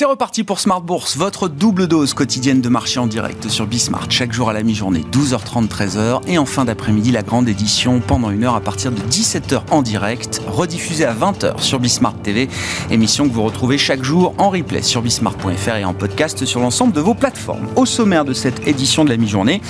C'est reparti pour Smart Bourse, votre double dose quotidienne de marché en direct sur Bismart, chaque jour à la mi-journée, 12h30, 13h, et en fin d'après-midi, la grande édition pendant une heure à partir de 17h en direct, rediffusée à 20h sur Bismart TV, émission que vous retrouvez chaque jour en replay sur bismart.fr et en podcast sur l'ensemble de vos plateformes. Au sommaire de cette édition de la mi-journée,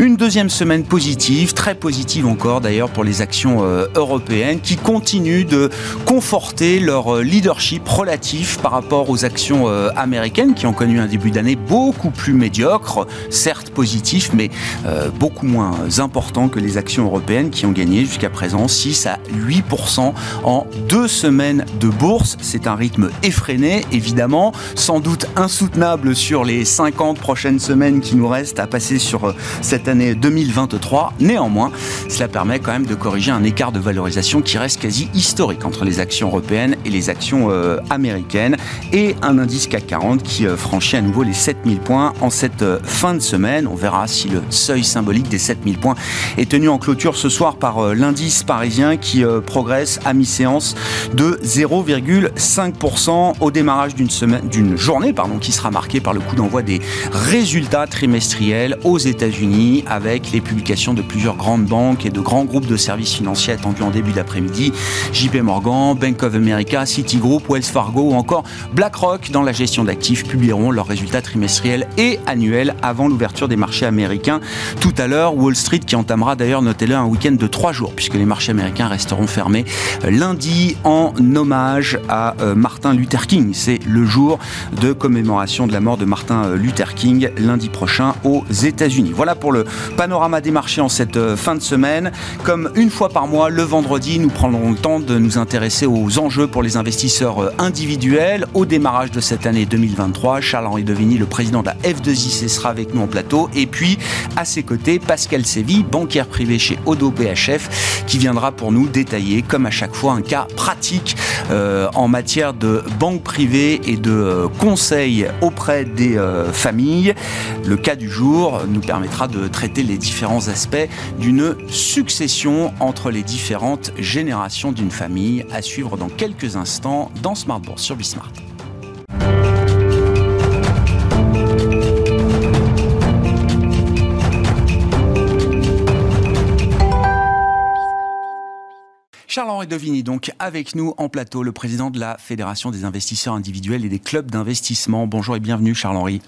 une deuxième semaine positive, très positive encore d'ailleurs pour les actions euh, européennes qui continuent de conforter leur euh, leadership relatif par rapport aux actions euh, américaines qui ont connu un début d'année beaucoup plus médiocre, certes positif, mais euh, beaucoup moins important que les actions européennes qui ont gagné jusqu'à présent 6 à 8% en deux semaines de bourse. C'est un rythme effréné, évidemment, sans doute insoutenable sur les 50 prochaines semaines qui nous restent à passer sur euh, cette année 2023. Néanmoins, cela permet quand même de corriger un écart de valorisation qui reste quasi historique entre les actions européennes et les actions américaines et un indice CAC 40 qui euh, franchit à nouveau les 7000 points en cette euh, fin de semaine. On verra si le seuil symbolique des 7000 points est tenu en clôture ce soir par euh, l'indice parisien qui progresse à mi-séance de 0,5% au démarrage d'une semaine, d'une journée, pardon, qui sera marquée par le coup d'envoi des résultats trimestriels aux États-Unis avec les publications de plusieurs grandes banques et de grands groupes de services financiers attendus en début d'après-midi. JP Morgan, Bank of America, Citigroup, Wells Fargo ou encore BlackRock dans la gestion d'actifs publieront leurs résultats trimestriels et annuels avant l'ouverture des marchés américains tout à l'heure. Wall Street qui entamera d'ailleurs, notez-le, un week-end de trois jours puisque les marchés américains resteront fermés euh, lundi en hommage à euh, Martin Luther King. C'est le jour de commémoration de la mort de Martin euh, Luther King lundi prochain aux États-Unis. Voilà pour le panorama des marchés en cette fin de semaine. Comme une fois par mois, le vendredi, nous prendrons le temps de nous intéresser aux enjeux pour les investisseurs individuels au démarrage de cette cette année 2023. Charles-Henri Devigny, le président de la F2IC, sera avec nous en plateau. Et puis, à ses côtés, Pascal Sévy, banquière privé chez Odo BHF, qui viendra pour nous détailler, comme à chaque fois, un cas pratique euh, en matière de banque privée et de euh, conseils auprès des euh, familles. Le cas du jour nous permettra de traiter les différents aspects d'une succession entre les différentes générations d'une famille à suivre dans quelques instants dans Smartboard sur Bismart. Charles-Henri Devigny, donc, avec nous en plateau, le président de la Fédération des investisseurs individuels et des clubs d'investissement. Bonjour et bienvenue, Charles-Henri.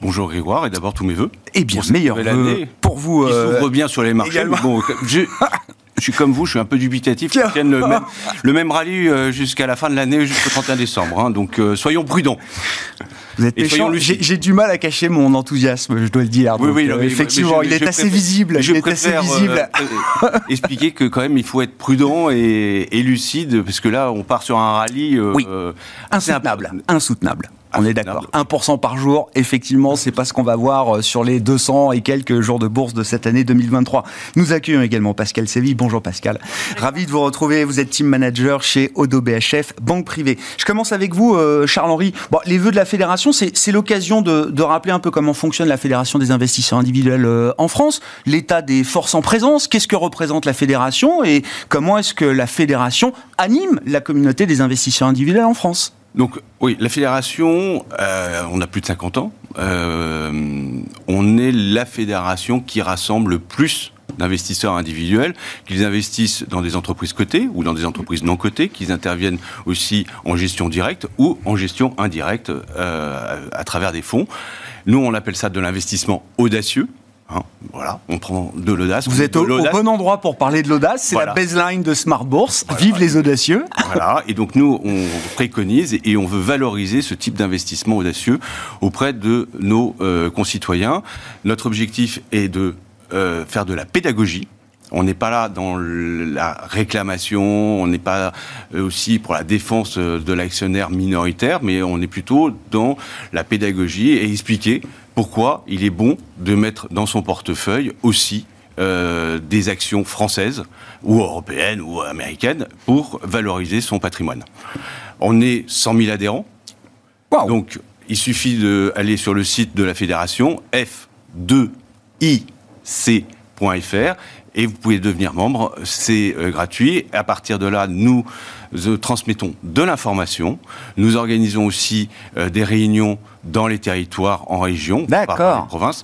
Bonjour Grégoire et d'abord tous mes voeux. Eh bien, meilleur pour vous. Il euh, s'ouvre bien sur les marchés. Bon, je, je suis comme vous, je suis un peu dubitatif qu'ils tiennent le même, le même rallye euh, jusqu'à la fin de l'année, jusqu'au 31 décembre. Hein. donc euh, soyons prudents. Vous êtes méchant. J'ai du mal à cacher mon enthousiasme, je dois le dire. Oui, oui, euh, effectivement, il est assez visible. Je préfère visible. expliquer que quand même, il faut être prudent et, lucide, parce que là, on part sur un rallye oui. insoutenable. Insoutenable. On est d'accord. 1% par jour, effectivement, c'est pas ce qu'on va voir euh, sur les 200 et quelques jours de bourse de cette année 2023. Nous accueillons également Pascal Séville. Bonjour Pascal. Ravi de vous retrouver. Vous êtes team manager chez Odo BHF, banque privée. Je commence avec vous, euh, Charles-Henri. Bon, les vœux de la fédération, c'est l'occasion de, de, rappeler un peu comment fonctionne la fédération des investisseurs individuels euh, en France, l'état des forces en présence, qu'est-ce que représente la fédération et comment est-ce que la fédération anime la communauté des investisseurs individuels en France? Donc oui, la fédération, euh, on a plus de 50 ans. Euh, on est la fédération qui rassemble le plus d'investisseurs individuels, qu'ils investissent dans des entreprises cotées ou dans des entreprises non cotées, qu'ils interviennent aussi en gestion directe ou en gestion indirecte euh, à travers des fonds. Nous, on appelle ça de l'investissement audacieux. Hein, voilà, on prend de l'audace. Vous êtes au, bon endroit pour parler de l'audace. C'est la baseline de Smart Bourse. Vive les audacieux. Voilà. Et donc nous, on préconise et on veut valoriser ce type d'investissement audacieux auprès de nos euh, concitoyens. Notre objectif est de euh, faire de la pédagogie on n'est pas là dans la réclamation, on n'est pas euh, aussi pour la défense de l'actionnaire minoritaire, mais on est plutôt dans la pédagogie et expliquer pourquoi il est bon de mettre dans son portefeuille aussi euh, des actions françaises ou européennes ou américaines pour valoriser son patrimoine. On est 100 000 adhérents. Donc, il suffit d'aller sur le site de la fédération, f2ic.fr, et vous pouvez devenir membre, c'est euh, gratuit. À partir de là, nous euh, transmettons de l'information. Nous organisons aussi euh, des réunions dans les territoires, en région, par province,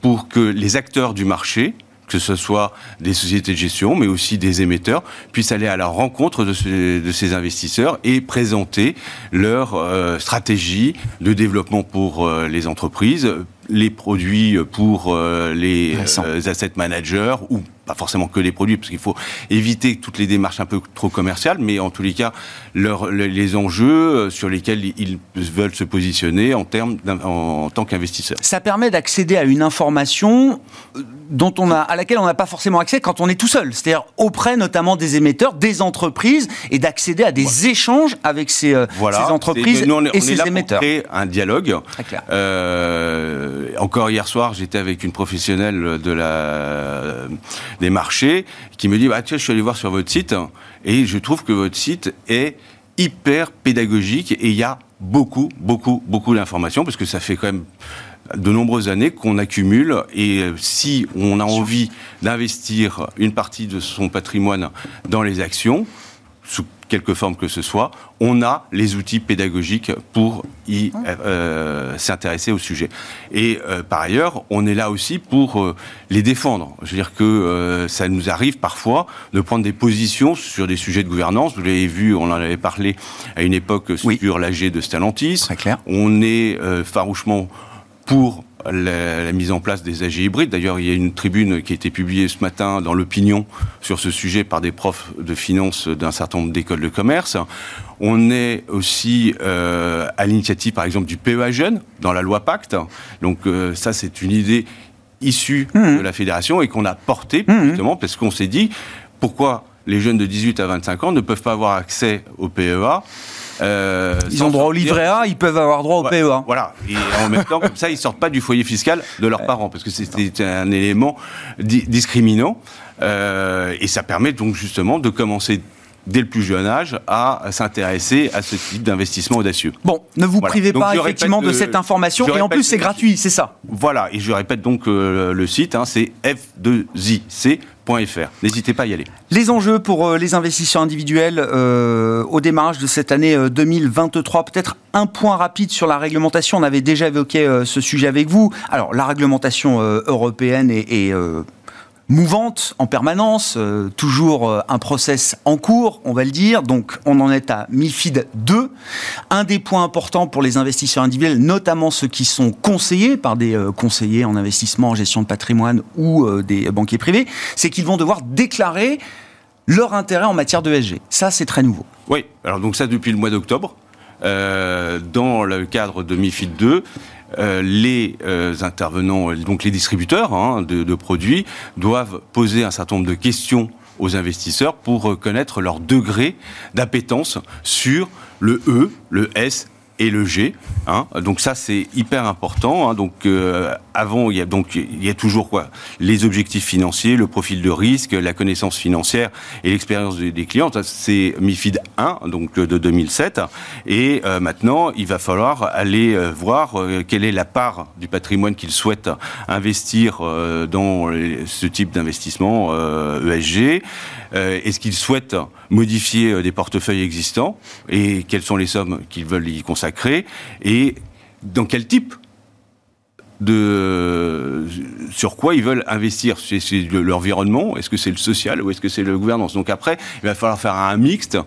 pour que les acteurs du marché, que ce soit des sociétés de gestion, mais aussi des émetteurs, puissent aller à la rencontre de, ces investisseurs et présenter leur stratégie de développement pour les entreprises, les produits pour euh, les euh, asset managers ou pas forcément que les produits, parce qu'il faut éviter toutes les démarches un peu trop commerciales, mais en tous les cas, les enjeux euh, sur lesquels ils veulent se positionner en, termes en, tant qu'investisseurs. Ça permet d'accéder à une information euh, dont on a, à laquelle on n'a pas forcément accès quand on est tout seul, c'est-à-dire auprès notamment des émetteurs, des entreprises, et d'accéder à des échanges avec ces, euh, ces entreprises et ces émetteurs. Pour créer un dialogue. encore hier soir, j'étais avec une professionnelle de la des marchés qui me dit bah, tiens, je suis allé voir sur votre site et je trouve que votre site est hyper pédagogique et il y a beaucoup, beaucoup, beaucoup d'informations parce que ça fait quand même de nombreuses années qu'on accumule et si on a envie d'investir une partie de son patrimoine dans les actions, sous quelque forme que ce soit, on a les outils pédagogiques pour y euh, s'intéresser au sujet. Et euh, par ailleurs, on est là aussi pour euh, les défendre. Je veux dire que ça nous arrive parfois de prendre des positions sur des sujets de gouvernance. Vous l'avez vu, on en avait parlé à une époque sur l'AG de Stellantis. Très clair. On est farouchement pour la, mise en place des AG hybrides. D'ailleurs, il y a une tribune qui a été publiée ce matin dans l'opinion sur ce sujet par des profs de finance d'un certain nombre d'écoles de commerce. On est aussi euh, à l'initiative, par exemple, du PEA Jeune dans la loi Pacte. Donc euh, ça, c'est une idée issue mmh. de la fédération et qu'on a portée mmh. justement parce qu'on s'est dit pourquoi les jeunes de 18 à 25 ans ne peuvent pas avoir accès au PEA euh, ils ont droit au livret A, ils peuvent avoir droit au PEA. Voilà. Et en même temps, comme ça, ils sortent pas du foyer fiscal de leurs parents, parce que c'était un élément discriminant. Euh, et ça permet donc justement de commencer dès le plus jeune âge à s'intéresser à ce type d'investissement audacieux. Bon, ne vous privez pas effectivement de cette information et en plus c'est gratuit, c'est ça? Voilà, et je répète donc euh, le site, hein, c'est f2ic.fr. N'hésitez pas à y aller. Les enjeux pour euh, les investisseurs individuels euh, au démarrage de cette année 2023, peut-être un point rapide sur la réglementation. On avait déjà évoqué ce sujet avec vous. Alors la réglementation européenne est mouvante en permanence, euh, toujours euh, un process en cours, on va le dire. Donc on en est à MIFID 2. Un des points importants pour les investisseurs individuels, notamment ceux qui sont conseillés par des euh, conseillers en investissement, en gestion de patrimoine ou des banquiers privés, c'est qu'ils vont devoir déclarer leur intérêt en matière de SG. Ça, c'est très nouveau. Oui, alors donc ça depuis le mois d'octobre. dans le cadre de MIFID 2, euh, les euh, intervenants, donc les distributeurs hein, de, de, produits, doivent poser un certain nombre de questions aux investisseurs pour connaître leur degré d'appétence sur le E, le S et le G. Hein. Donc ça, c'est hyper important. Hein. Donc euh, avant, il y a donc il y a toujours quoi Les objectifs financiers, le profil de risque, la connaissance financière et l'expérience des, clients. C'est MIFID 1, donc de 2007. Et euh, maintenant, il va falloir aller euh, voir quelle est la part du patrimoine qu'ils souhaitent investir dans ce type d'investissement ESG. E est-ce qu'ils souhaitent modifier des portefeuilles existants et quelles sont les sommes qu'ils veulent y consacrer et dans quel type de sur quoi ils veulent investir? C'est l'environnement, est-ce que c'est le social ou est-ce que c'est le gouvernance? Donc après, il va falloir faire un mixte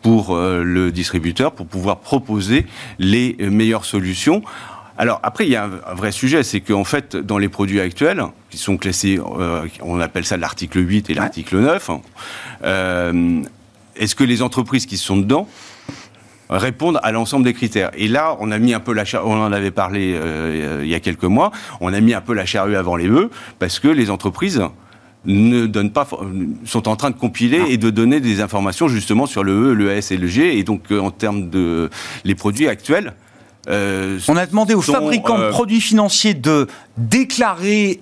pour euh, le distributeur pour pouvoir proposer les meilleures solutions. Alors après, il y a un, vrai sujet, c'est qu'en fait, dans les produits actuels, qui sont classés, euh, on appelle ça l'article 8 et l'article 9, euh, est-ce que les entreprises qui sont dedans répondre à l'ensemble des critères? Et là, on a mis un peu la charrue, on en avait parlé euh, il y a quelques mois, on a mis un peu la charrue avant les bœufs parce que les entreprises ne donnent pas, sont en train de compiler et de donner des informations justement sur le E, le S et le G. Et donc, euh, en termes de les produits actuels, euh, On a demandé aux fabricants de produits financiers de déclarer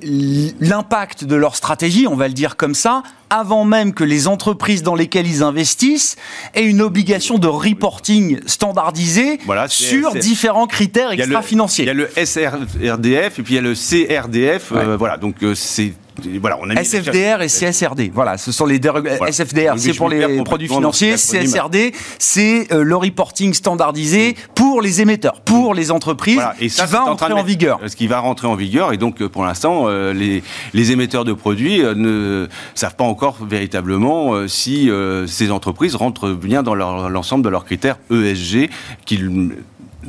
l'impact de leur stratégie, on va le dire comme ça, avant même que les entreprises dans lesquelles ils investissent aient une obligation de reporting standardisé sur différents critères extra-financiers. Il y a le SRDF et puis il y a le CRDF. voilà, donc c'est voilà, on a SFDR et CSRD. Voilà, ce sont les SFDR, c'est pour les produits financiers. CSRD, c'est euh, le reporting standardisé pour les émetteurs, pour les entreprises, et ça, qui va rentrer en, vigueur. Ce qui va rentrer en vigueur, et donc euh, pour l'instant, euh, les, les, émetteurs de produits ne savent pas encore véritablement si ces entreprises rentrent bien dans l'ensemble de leurs critères ESG qu'ils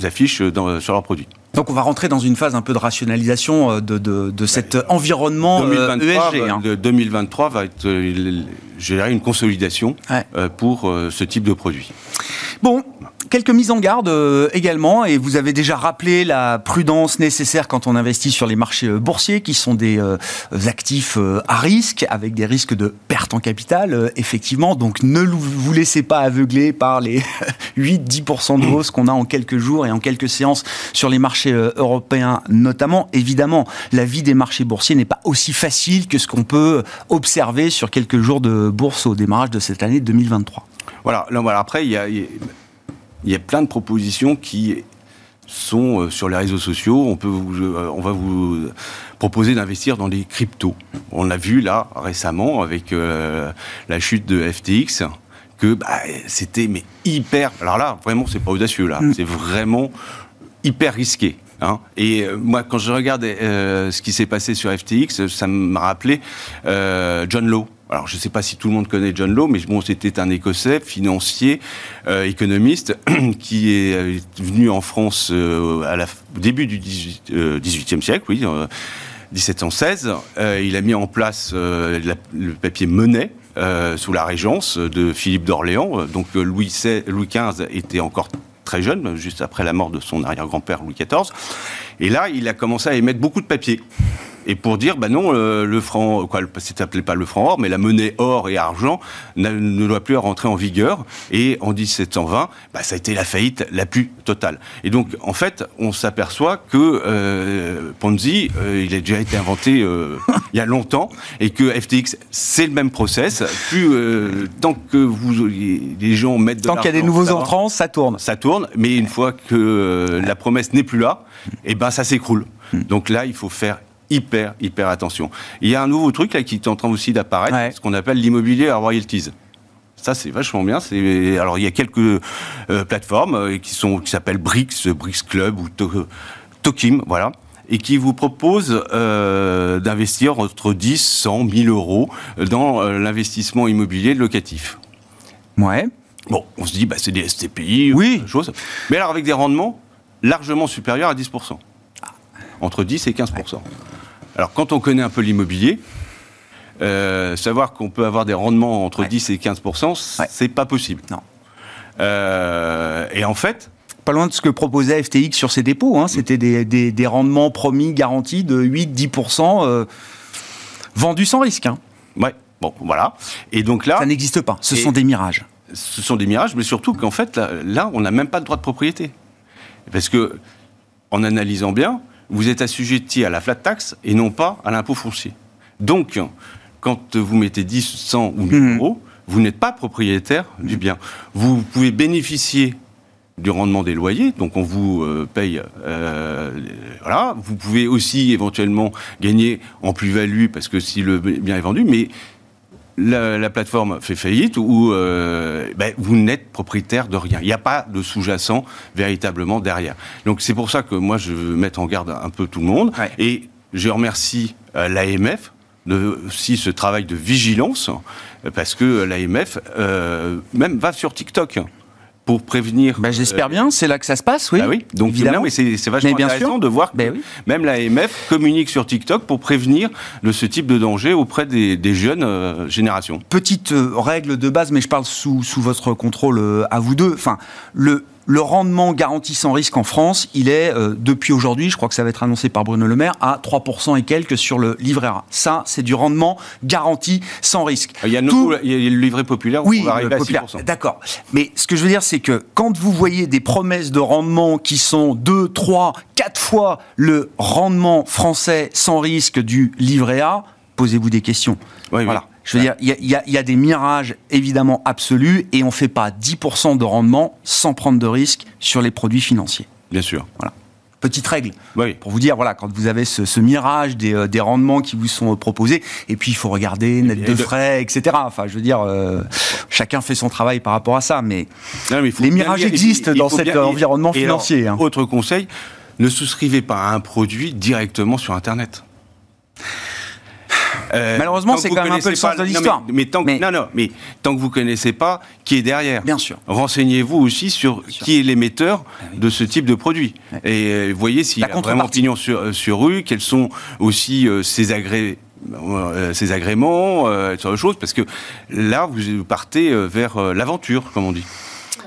affichent dans, sur leurs produits. Donc on va rentrer dans une phase un peu de rationalisation euh, de, de, de cet environnement 2023, ESG. Hein. 2023 va être, euh, je dirais, une consolidation euh, pour ce type de produit. Bon, quelques mises en garde euh, également, et vous avez déjà rappelé la prudence nécessaire quand on investit sur les marchés euh, boursiers, qui sont des euh, actifs à risque, avec des risques de perte en capital, effectivement. Donc ne vous laissez pas aveugler par les 8-10% de hausse qu'on a en quelques jours et en quelques séances sur les marchés européens notamment. Évidemment, la vie des marchés boursiers n'est pas aussi facile que ce qu'on peut observer sur quelques jours de bourse au démarrage de cette année 2023. Voilà, voilà. après, il y, a, il y a plein de propositions qui sont euh, sur les réseaux sociaux. On, peut euh, on va vous proposer d'investir dans des cryptos. On l'a vu là récemment avec euh, la chute de FTX que bah, c'était mais hyper. Alors là, vraiment, c'est pas audacieux là. Mm. C'est vraiment hyper risqué. Hein. Et moi, quand je regarde ce qui s'est passé sur FTX, ça m'a rappelé John Lowe alors je ne sais pas si tout le monde connaît John Law, mais bon, c'était un Écossais, financier, euh, économiste, qui est euh, venu en France euh, au début du 18, e siècle, oui, 1716. il a mis en place le papier monnaie. sous la régence de Philippe d'Orléans. Donc Louis, Louis XV était encore très jeune, juste après la mort de son arrière-grand-père Louis XIV. Et là, il a commencé à émettre beaucoup de papiers et pour dire, bah non, euh, le franc, quoi, c'est appelé pas le franc or, mais la monnaie or et argent ne doit plus rentrer en vigueur. Et en 1720, bah, ça a été la faillite la plus totale. Et donc, en fait, on s'aperçoit que euh, Ponzi, euh, il a déjà été inventé il y a longtemps, et que FTX, c'est le même process. Plus tant que vous, les gens mettent de tant qu'il y a des nouveaux entrants, ça tourne. Ça tourne, mais une fois que la promesse n'est plus là, et eh ben ça s'écroule. Hmm. Donc là, il faut faire hyper, hyper attention. Il y a un nouveau truc là qui est en train aussi d'apparaître, ce qu'on appelle l'immobilier à royalties. Ça, c'est vachement bien. Alors, il y a quelques euh, plateformes euh, qui sont qui s'appellent Brix, Brix Club ou Tokim, voilà, et qui vous proposent euh, d'investir entre 10, 100, 1000 euros dans l'investissement immobilier locatif. Ouais. Bon, on se dit, bah, c'est des STPI, oui. chose. Mais alors, avec des rendements largement supérieurs à 10% entre 10 et 15 Alors, quand on connaît un peu l'immobilier, euh, savoir qu'on peut avoir des rendements entre 10 et 15% c'est pas possible. Non. Euh, et en fait, pas loin de ce que proposait FTX sur ses dépôts. Hein. C'était des, rendements promis, garantis de 8-10%, euh, vendus sans risque. Hein. Ouais, bon, voilà. Et donc là. Ça n'existe pas. Ce sont des mirages. Ce sont des mirages, mais surtout qu'en fait, là, là on n'a même pas de droit de propriété. Parce que, en analysant bien, vous êtes assujetti à la flat tax et non pas à l'impôt foncier. Donc, quand vous mettez 10, 100 ou 1000 mhm. euros, vous n'êtes pas propriétaire du bien. Vous pouvez bénéficier du rendement des loyers, donc on vous euh, paye, euh, voilà. Vous pouvez aussi éventuellement gagner en plus-value parce que si le bien est vendu, mais la, plateforme fait faillite ou euh, ben, vous n'êtes propriétaire de rien. Il n'y a pas de sous-jacent véritablement derrière. Donc c'est pour ça que moi je veux mettre en garde un peu tout le monde. Et je remercie euh, l'AMF de aussi ce travail de vigilance parce que l'AMF euh, même va sur TikTok pour prévenir. Ben, j'espère bien, c'est là que ça se passe, oui. Bah oui, donc évidemment, mais c'est vachement bien intéressant de voir que ben même l'AMF communique sur TikTok pour prévenir de ce type de danger auprès des, jeunes euh, générations. Petite euh, règle de base, mais je parle sous, sous votre contrôle euh, à vous deux. Enfin, le le rendement garanti sans risque en France, il est, euh, depuis aujourd'hui, je crois que ça va être annoncé par Bruno Le Maire, à 3% et quelques sur le livret A. Ça, c'est du rendement garanti sans risque. Il y a, le livret populaire, oui, on va arriver à D'accord. Mais ce que je veux dire, c'est que quand vous voyez des promesses de rendement qui sont 2, 3, 4 fois le rendement français sans risque du livret A, posez-vous des questions. voilà. Je veux dire, il y, a des mirages évidemment absolus et on ne fait pas 10% de rendement sans prendre de risque sur les produits financiers. Bien sûr. Voilà. Petite règle pour vous dire, voilà, quand vous avez ce, mirage euh, des, rendements qui vous sont proposés, et puis il faut regarder net de frais, etc. Enfin, je veux dire, euh, chacun fait son travail par rapport à ça, mais, les mirages existent dans cet environnement financier. Hein. Autre conseil, ne souscrivez pas à un produit directement sur Internet. Euh, Malheureusement, c'est quand même un peu le sens de l'histoire. Mais, tant que, non, non, mais tant que vous connaissez pas qui est derrière. Bien sûr. Renseignez-vous aussi sur qui est l'émetteur ah de ce type de produit. Et euh, voyez s'il y a vraiment pignon sur, euh, sur rue, quels sont aussi ses agrès ses agréments, euh, sur choses, parce que là, vous partez vers l'aventure, comme on dit.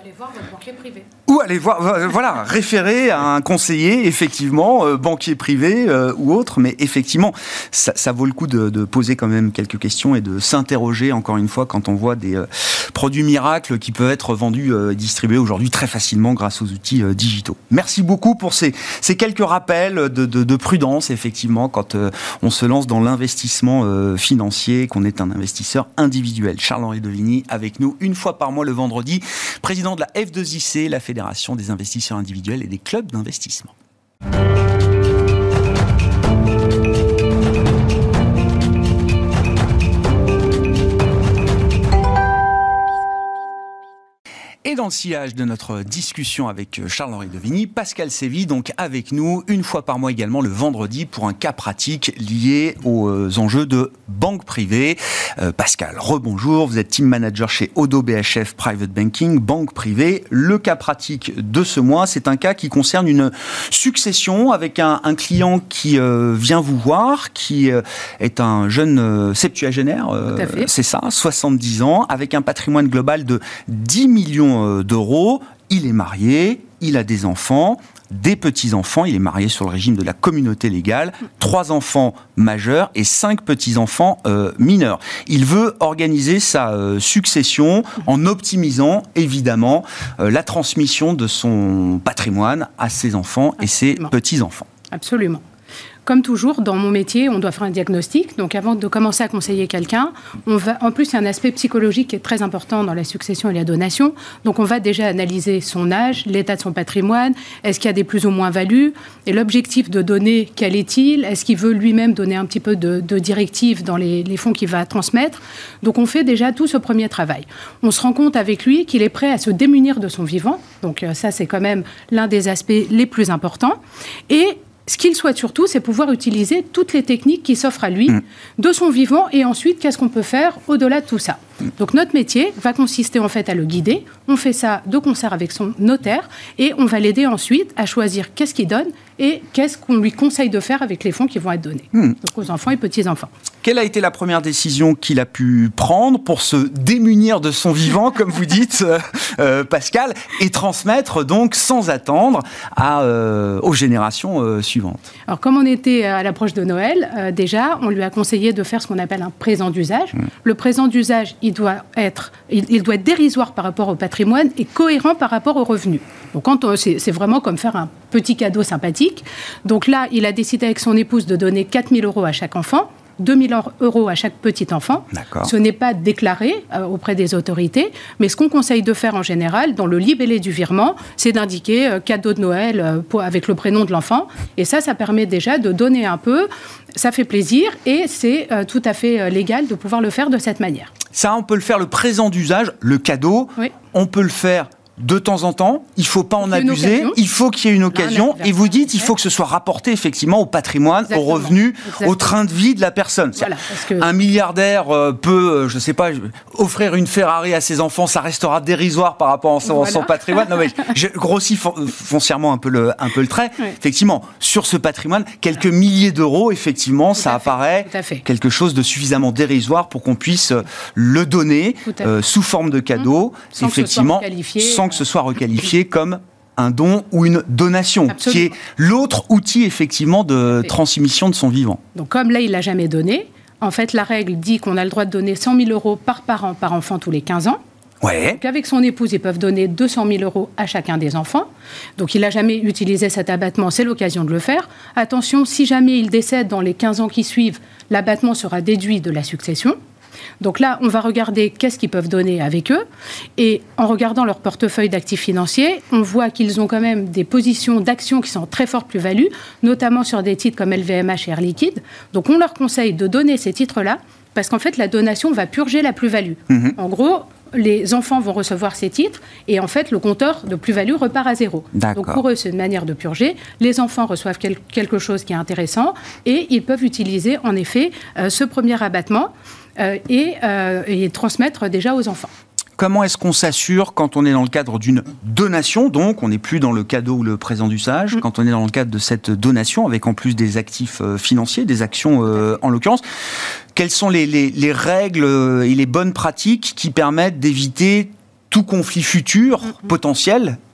Allez voir votre banquier privé. Ou aller voir, euh, voilà, référer à un conseiller, effectivement, euh, banquier privé euh, ou autre, mais effectivement, ça, vaut le coup de, poser quand même quelques questions et de s'interroger, encore une fois, quand on voit des produits miracles qui peuvent être vendus et distribués aujourd'hui très facilement grâce aux outils digitaux. Merci beaucoup pour ces, ces quelques rappels de, de, prudence, effectivement, quand on se lance dans l'investissement financier, qu'on est un investisseur individuel. Charles-Henri Devigny avec nous une fois par mois le vendredi, président de la F2IC, la Fédération Des investisseurs individuels et des clubs d'investissement. Et dans le sillage de notre discussion avec euh, Charles-Henri Devigny, Pascal Sévy, donc avec nous, une fois par mois également le vendredi pour un cas pratique lié aux euh, enjeux de banque privée. Euh, Pascal, rebonjour, vous êtes team manager chez Odo BHF Private Banking, banque privée. Le cas pratique de ce mois, c'est un cas qui concerne une succession avec un, client qui vient vous voir, qui est un jeune septuagénaire, c'est ça, 70 ans, avec un patrimoine global de 10 millions euh, d'euros. Il est marié, il a des enfants, des petits-enfants. Il est marié sur le régime de la communauté légale. Trois enfants majeurs et cinq petits-enfants euh, mineurs. Il veut organiser sa euh, succession en optimisant évidemment la transmission de son patrimoine à ses enfants et ses petits-enfants. Absolument. Comme toujours, dans mon métier, on doit faire un diagnostic. Donc, avant de commencer à conseiller quelqu'un, on va, en plus, il y a un aspect psychologique qui est très important dans la succession et la donation. Donc, on va déjà analyser son âge, l'état de son patrimoine, est-ce qu'il y a des plus ou moins values, et l'objectif de donner, quel est-il? Est-ce qu'il veut lui-même donner un petit peu de, directives dans les, les fonds qu'il va transmettre? Donc, on fait déjà tout ce premier travail. On se rend compte avec lui qu'il est prêt à se démunir de son vivant. Donc, euh, ça, c'est quand même l'un des aspects les plus importants. Et ce qu'il souhaite surtout, c'est pouvoir utiliser toutes les techniques qui s'offrent à lui mm. de son vivant et ensuite qu'est-ce qu'on peut faire au-delà de tout ça? Donc notre métier va consister en fait à le guider. On fait ça de concert avec son notaire et on va l'aider ensuite à choisir qu'est-ce qu'il donne et qu'est-ce qu'on lui conseille de faire avec les fonds qui vont être donnés mm. donc aux enfants et petits-enfants. Quelle a été la première décision qu'il a pu prendre pour se démunir de son vivant, comme vous dites, euh, euh, Pascal, et transmettre donc sans attendre à, euh, aux générations suivantes? Alors, comme on était à l'approche de Noël, déjà, on lui a conseillé de faire ce qu'on appelle un présent d'usage. Hmm. Le présent d'usage, il doit être, il, doit être dérisoire par rapport au patrimoine et cohérent par rapport aux revenus. Donc, quand c'est vraiment comme faire un petit cadeau sympathique. Donc là, il a décidé avec son épouse de donner 4000 euros à chaque enfant. 2000 euros à chaque petit enfant. Ce n'est pas déclaré euh, auprès des autorités, mais ce qu'on conseille de faire en général dans le libellé du virement, c'est d'indiquer euh, cadeau de Noël euh, avec le prénom de l'enfant. Et ça, ça permet déjà de donner un peu. Ça fait plaisir et c'est tout à fait légal de pouvoir le faire de cette manière. Ça, on peut le faire le présent d'usage, le cadeau. On peut le faire de temps en temps, il faut pas en abuser, il faut qu'il y ait une occasion, et vous dites, il faut que ce soit rapporté effectivement au patrimoine, au revenu, au train de vie de la personne. Un milliardaire euh, peut, euh, je sais pas, offrir une Ferrari à ses enfants, ça restera dérisoire par rapport à son, patrimoine. Non mais je grossis foncièrement un peu le, un peu le trait. Effectivement, sur ce patrimoine, quelques milliers d'euros, effectivement, ça apparaît quelque chose de suffisamment dérisoire pour qu'on puisse le donner euh, sous forme de cadeau, effectivement, sans sans que ce soit requalifié comme un don ou une donation, qui est l'autre outil effectivement de transmission de son vivant. Donc comme là, il l'a jamais donné, en fait, la règle dit qu'on a le droit de donner 100 000 euros par parent par enfant tous les 15 ans. Ouais. Donc avec son épouse, ils peuvent donner 200 000 euros à chacun des enfants. Donc il n'a jamais utilisé cet abattement, c'est l'occasion de le faire. Attention, si jamais il décède dans les 15 ans qui suivent, l'abattement sera déduit de la succession. Donc là, on va regarder qu'est-ce qu'ils peuvent donner avec eux. Et en regardant leur portefeuille d'actifs financiers, on voit qu'ils ont quand même des positions d'actions qui sont très fortes plus-value, notamment sur des titres comme LVMH et Air Liquide. Donc on leur conseille de donner ces titres-là parce qu'en fait, la donation va purger la plus-value. Mhm. En gros, les enfants vont recevoir ces titres et en fait, le compteur de plus-value repart à zéro. Donc pour eux, c'est une manière de purger. Les enfants reçoivent quel- quelque chose qui est intéressant et ils peuvent utiliser en effet euh, ce premier abattement euh, et, euh, et transmettre déjà aux enfants. Comment est-ce qu'on s'assure quand on est dans le cadre d'une donation, donc on n'est plus dans le cadeau ou le présent d'usage, quand on est dans le cadre de cette donation, avec en plus des actifs euh, financiers, des actions euh, en l'occurrence, quelles sont les, les- les règles euh, et les bonnes pratiques qui permettent d'éviter tout conflit futur potentiel C'est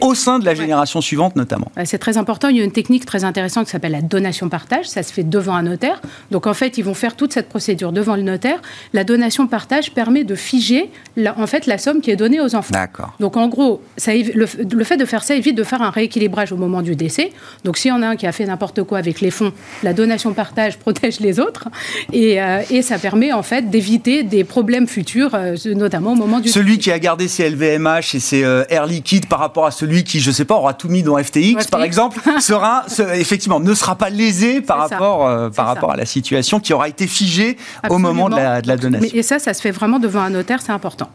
au sein de la Ouais. génération suivante notamment C'est très important. Il y a une technique très intéressante qui s'appelle la donation-partage. Ça se fait devant un notaire. Donc, en fait, ils vont faire toute cette procédure devant le notaire. La donation-partage permet de figer, la- en fait, la somme qui est donnée aux enfants. D'accord. Donc, en gros, ça le, fait de faire ça évite de faire un rééquilibrage au moment du décès. Donc, s'il y en a un qui a fait n'importe quoi avec les fonds, la donation-partage protège les autres. Et, euh, et ça permet, en fait, d'éviter des problèmes futurs, euh, notamment au moment du Celui qui a gardé ses LVMH et ses euh, Air Liquide par rapport à celui qui, je sais pas, aura tout mis dans FTX, FTX. par exemple, sera, se- effectivement, ne sera pas lésé par ça. rapport, euh, par rapport à la situation qui aura été figée au moment de la, de la Mais- donation. et ça, ça se fait vraiment devant un notaire, c'est important.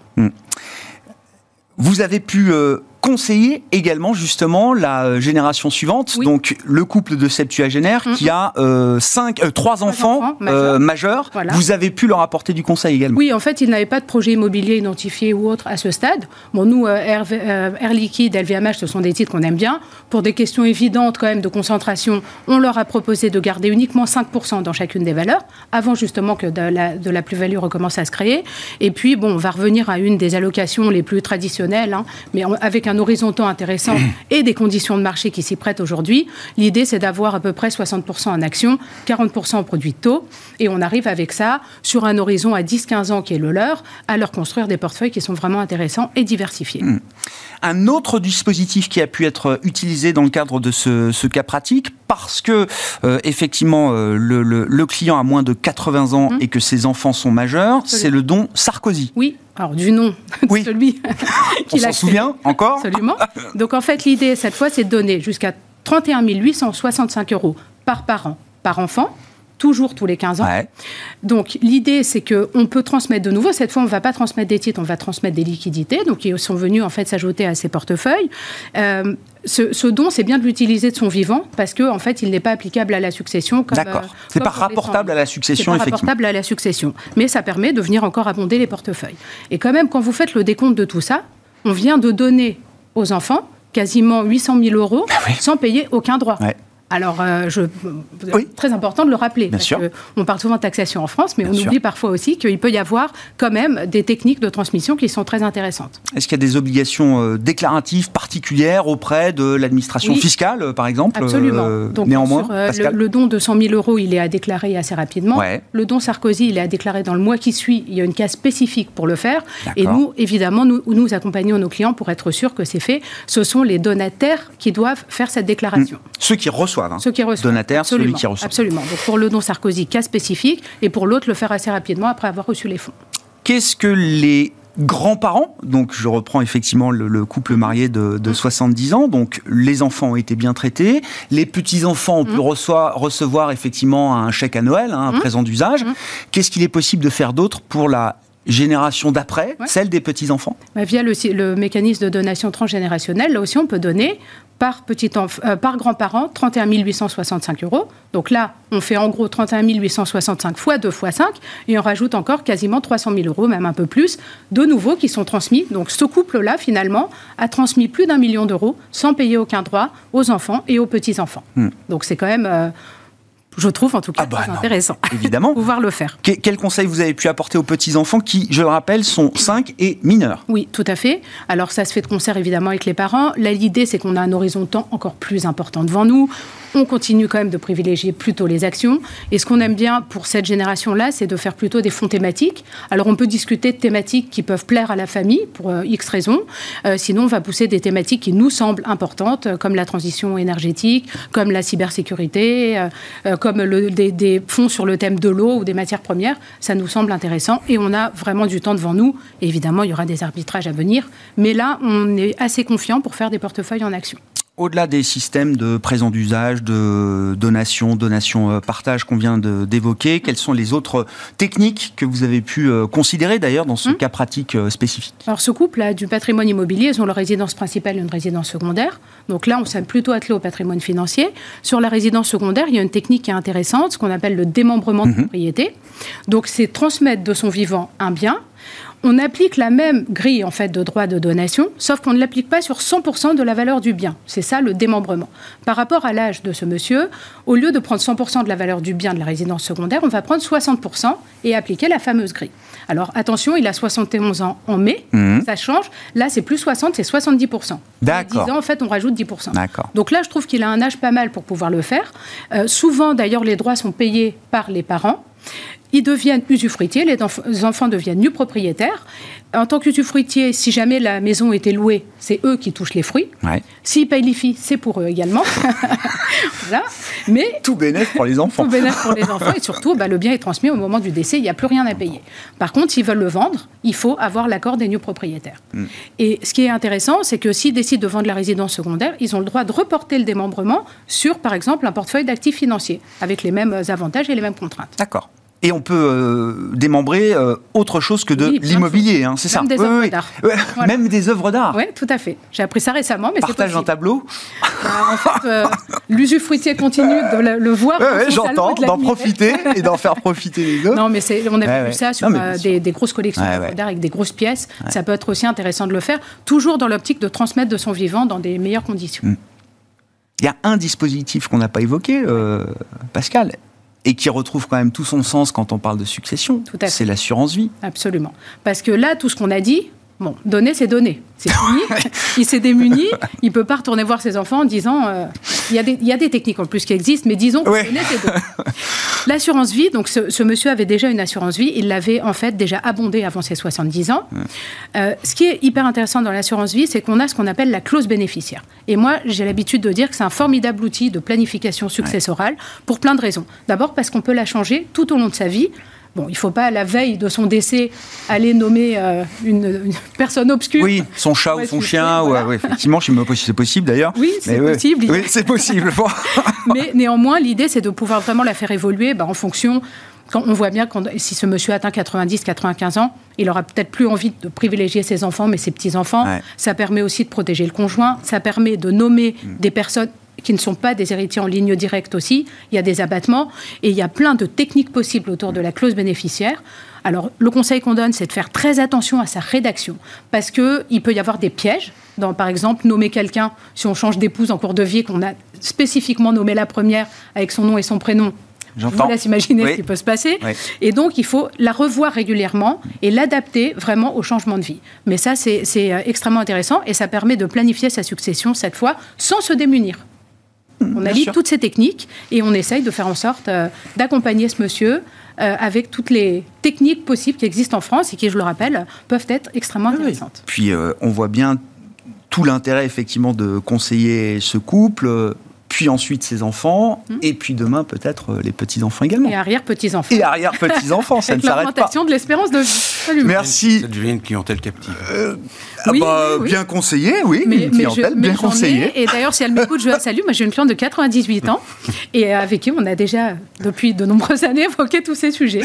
Vous avez pu euh, conseiller également justement la euh, génération suivante, Oui. donc le couple de septuagénaires qui a euh, cinq, euh, trois enfants, enfants majeurs. majeurs. Voilà. Vous avez pu leur apporter du conseil également. Oui, en fait, ils n'avaient pas de projet immobilier identifié ou autre à ce stade. Bon, nous, Air, Air Liquide, LVMH, ce sont des titres qu'on aime bien. Pour des questions évidentes quand même de concentration, on leur a proposé de garder uniquement 5% dans chacune des valeurs, avant justement que de la, de la plus-value recommence à se créer. Et puis, bon, on va revenir à une des allocations les plus traditionnelles, hein, mais avec un horizon temps intéressant et des conditions de marché qui s'y prêtent aujourd'hui. L'idée, c'est d'avoir à peu près 60% en actions, 40% en produits de taux. Et on arrive avec ça sur un horizon à 10-15 ans qui est le leur, à leur construire des portefeuilles qui sont vraiment intéressants et diversifiés. Un autre dispositif qui a pu être utilisé dans le cadre de ce, ce cas pratique, parce que euh, effectivement euh, le, le- le client a moins de 80 ans Mmh. et que ses enfants sont majeurs, c'est le don Sarkozy. Oui, alors du nom Oui. de celui qui l'a s'en souvient encore Absolument. Donc en fait, l'idée cette fois, c'est de donner jusqu'à 31 865 euros par parent, par enfant, toujours tous les 15 ans. Ouais. Donc l'idée, c'est qu'on peut transmettre de nouveau. Cette fois, on ne va pas transmettre des titres, on va transmettre des liquidités. Donc ils sont venus en fait s'ajouter à ces portefeuilles. Euh, ce, ce don, c'est bien de l'utiliser de son vivant parce qu'en en fait, il n'est pas applicable à la succession. comme, D'accord. euh, C'est pas rapportable à la succession, pas effectivement. rapportable à la succession. Mais ça permet de venir encore abonder les portefeuilles. Et quand même, quand vous faites le décompte de tout ça, on vient de donner aux enfants quasiment 800 000 euros Ah oui. sans payer aucun droit. Ouais. Alors, euh, je, Oui. très important de le rappeler. Bien parce sûr. que on parle souvent de taxation en France, mais Bien on sûr. oublie parfois aussi qu'il peut y avoir quand même des techniques de transmission qui sont très intéressantes. Est-ce qu'il y a des obligations euh, déclaratives particulières auprès de l'administration Oui. fiscale, euh, par exemple Absolument. euh, Donc, néanmoins, sur, le, don de 100 000 euros, il est à déclarer assez rapidement. Ouais. Le don Sarkozy, il est à déclarer dans le mois qui suit. Il y a une case spécifique pour le faire. Et nous, évidemment, nous, nous accompagnons nos clients pour être sûrs que c'est fait. Ce sont les donataires qui doivent faire cette déclaration. Ceux qui reçoivent. Hein. Ceux qui reçoivent. Donataire, Absolument. celui qui reçoit. Absolument. Donc pour le don Sarkozy, cas spécifique. Et pour l'autre, le faire assez rapidement après avoir reçu les fonds. Qu'est-ce que les grands-parents, donc je reprends effectivement le, le couple marié de, Mm. de 70 ans, donc les enfants ont été bien traités, les petits-enfants ont pu Mm. reçoit- recevoir effectivement un chèque à Noël, hein, un présent d'usage. Qu'est-ce qu'il est possible de faire d'autre pour la génération d'après, Ouais. celle des petits-enfants? Bah, via le, mécanisme de donation transgénérationnelle, là aussi, on peut donner par, petit euh, par grand-parent 31 865 euros. Donc là, on fait en gros 31 865 fois 2 fois 5 et on rajoute encore quasiment 300 000 euros, même un peu plus, de nouveaux qui sont transmis. Donc ce couple-là, finalement, a transmis plus d'un million d'euros sans payer aucun droit aux enfants et aux petits-enfants. Donc c'est quand même... euh, je trouve en tout cas Ah bah très non. intéressant. Évidemment. Pouvoir le faire. Que- Quel conseil vous avez pu apporter aux petits-enfants qui, je le rappelle, sont 5 et mineurs? Oui, tout à fait. Alors ça se fait de concert évidemment avec les parents. Là, l'idée, c'est qu'on a un horizon de temps encore plus important devant nous. On continue quand même de privilégier plutôt les actions. Et ce qu'on aime bien pour cette génération-là, c'est de faire plutôt des fonds thématiques. Alors on peut discuter de thématiques qui peuvent plaire à la famille pour euh, X raisons. Euh, sinon, on va pousser des thématiques qui nous semblent importantes, euh, comme la transition énergétique, comme la cybersécurité, euh, euh, comme des, fonds sur le thème de l'eau ou des matières premières. Ça nous semble intéressant. Et on a vraiment du temps devant nous. Évidemment, il y aura des arbitrages à venir. Mais là, on est assez confiant pour faire des portefeuilles en action. Au-delà des systèmes de présent d'usage, de donation, donation euh, partage qu'on vient d'évoquer, quelles sont les autres techniques que vous avez pu euh, considérer d'ailleurs dans ce Hmm. cas pratique euh, spécifique? Alors, ce couple a du patrimoine immobilier. Ils ont leur résidence principale et une résidence secondaire. Donc là, on s'est plutôt attelé au patrimoine financier. Sur la résidence secondaire, il y a une technique qui est intéressante, ce qu'on appelle le démembrement de propriété. Donc, c'est transmettre de son vivant un bien. On applique la même grille en fait de droit de donation, sauf qu'on ne l'applique pas sur 100% de la valeur du bien. C'est ça le démembrement. Par rapport à l'âge de ce monsieur, au lieu de prendre 100% de la valeur du bien de la résidence secondaire, on va prendre 60% et appliquer la fameuse grille. Alors attention, il a 71 ans en mai, Mhm. ça change. Là, c'est plus 60, c'est 70%. D'accord. 10 ans, en fait, on rajoute 10%. D'accord. Donc là, je trouve qu'il a un âge pas mal pour pouvoir le faire. Euh, souvent, d'ailleurs, les droits sont payés par les parents. Ils deviennent usufruitiers, les, enf- les enfants deviennent nus propriétaires. En tant qu'usufruitiers, si jamais la maison était louée, c'est eux qui touchent les fruits. Ouais. S'ils payent l'IFI, c'est pour eux également. voilà. Mais Tout bénéf pour les enfants. tout bénéfice pour les enfants et surtout, bah, le bien est transmis au moment du décès, il n'y a plus rien à payer. Par contre, s'ils veulent le vendre, il faut avoir l'accord des nus propriétaires. Et ce qui est intéressant, c'est que s'ils décident de vendre la résidence secondaire, ils ont le droit de reporter le démembrement sur, par exemple, un portefeuille d'actifs financiers, avec les mêmes avantages et les mêmes contraintes. D'accord. Et on peut euh, démembrer euh, autre chose que de Oui, l'immobilier, hein, c'est ça Même des œuvres oui. d'art. Voilà. Même des œuvres d'art. Oui, tout à fait. J'ai appris ça récemment, mais c'est Partage un tableau Bah, en fait, euh, l'usufruitier continue de le, le voir. J'entends, d'en profiter et d'en faire profiter les autres. Non, mais c'est, on a vu ça sur Non, des, des grosses collections d'art avec des grosses pièces. Ça peut être aussi intéressant de le faire, toujours dans l'optique de transmettre de son vivant dans des meilleures conditions. Mm. Il y a un dispositif qu'on n'a pas évoqué, euh, Pascal, et qui retrouve quand même tout son sens quand on parle de succession. C'est l'assurance vie. Absolument. Parce que là, tout ce qu'on a dit, bon, donner, c'est donner. C'est fini. il s'est démuni. Il ne peut pas retourner voir ses enfants en disant. euh, il, y a des, il y a des techniques en plus qui existent, mais disons que donner, c'est donner. L'assurance vie, donc ce, ce monsieur avait déjà une assurance vie. Il l'avait en fait déjà abondée avant ses 70 ans. Euh, ce qui est hyper intéressant dans l'assurance vie, c'est qu'on a ce qu'on appelle la clause bénéficiaire. Et moi, j'ai l'habitude de dire que c'est un formidable outil de planification successorale pour plein de raisons. D'abord parce qu'on peut la changer tout au long de sa vie. Bon, il ne faut pas, à la veille de son décès, aller nommer euh, une, une personne obscure. Oui, son chat ou son chien, ou, voilà. ouais, effectivement, je sais même pas si c'est possible d'ailleurs. Oui, c'est ouais. possible. Oui, c'est possible. Mais néanmoins, l'idée, c'est de pouvoir vraiment la faire évoluer bah, en fonction. Quand on voit bien que si ce monsieur atteint 90, 95 ans, il aura peut-être plus envie de privilégier ses enfants, mais ses petits-enfants. Ouais. Ça permet aussi de protéger le conjoint. Ça permet de nommer Mm. des personnes qui ne sont pas des héritiers en ligne directe aussi. Il y a des abattements et il y a plein de techniques possibles autour de la clause bénéficiaire. Alors, le conseil qu'on donne, c'est de faire très attention à sa rédaction parce qu'il peut y avoir des pièges. Dans, par exemple, nommer quelqu'un, si on change d'épouse en cours de vie, qu'on a spécifiquement nommé la première avec son nom et son prénom, je vous laisse imaginer Oui. ce qui peut se passer. Oui. Et donc, il faut la revoir régulièrement et l'adapter vraiment au changement de vie. Mais ça, c'est c'est, euh, extrêmement intéressant et ça permet de planifier sa succession cette fois sans se démunir. On allie toutes ces techniques et on essaye de faire en sorte euh, d'accompagner ce monsieur euh, avec toutes les techniques possibles qui existent en France et qui, je le rappelle, peuvent être extrêmement Ah oui. intéressantes. Puis euh, on voit bien tout l'intérêt effectivement de conseiller ce couple, puis ensuite ses enfants, et puis demain peut-être les petits-enfants également. Hmm. Et arrière-petits-enfants. Et arrière-petits-enfants, ça ne s'arrête pas. de l'espérance de vie. Absolument. Merci. Ça devient une clientèle captive. Ah Oui, bah, oui, oui. Bien conseillé, oui, Mais, une je- clientèle bien ai, conseillée. Et d'ailleurs, si elle m'écoute, je la salue. Moi, j'ai une cliente de 98 ans et avec qui on a déjà, depuis de nombreuses années, évoqué tous ces sujets.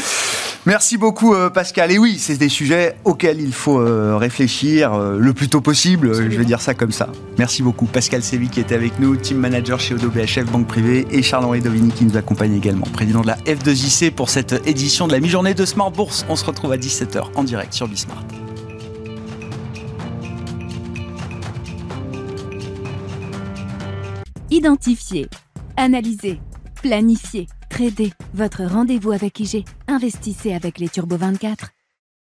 Merci beaucoup euh, Pascal. Et oui, c'est des sujets auxquels il faut euh, réfléchir euh, le plus tôt possible, euh, je vais dire ça comme ça. Merci beaucoup Pascal Sévi qui était avec nous, team manager chez Odo BHF Banque Privée, et Charles-Henri Dovini qui nous accompagne également, président de la F2IC pour cette édition de la mi-journée de Smart Bourse. On se retrouve à 17h en direct sur Bismart. Identifier, analyser, planifier, Tradez, votre rendez-vous avec IG. Investissez avec les Turbo 24.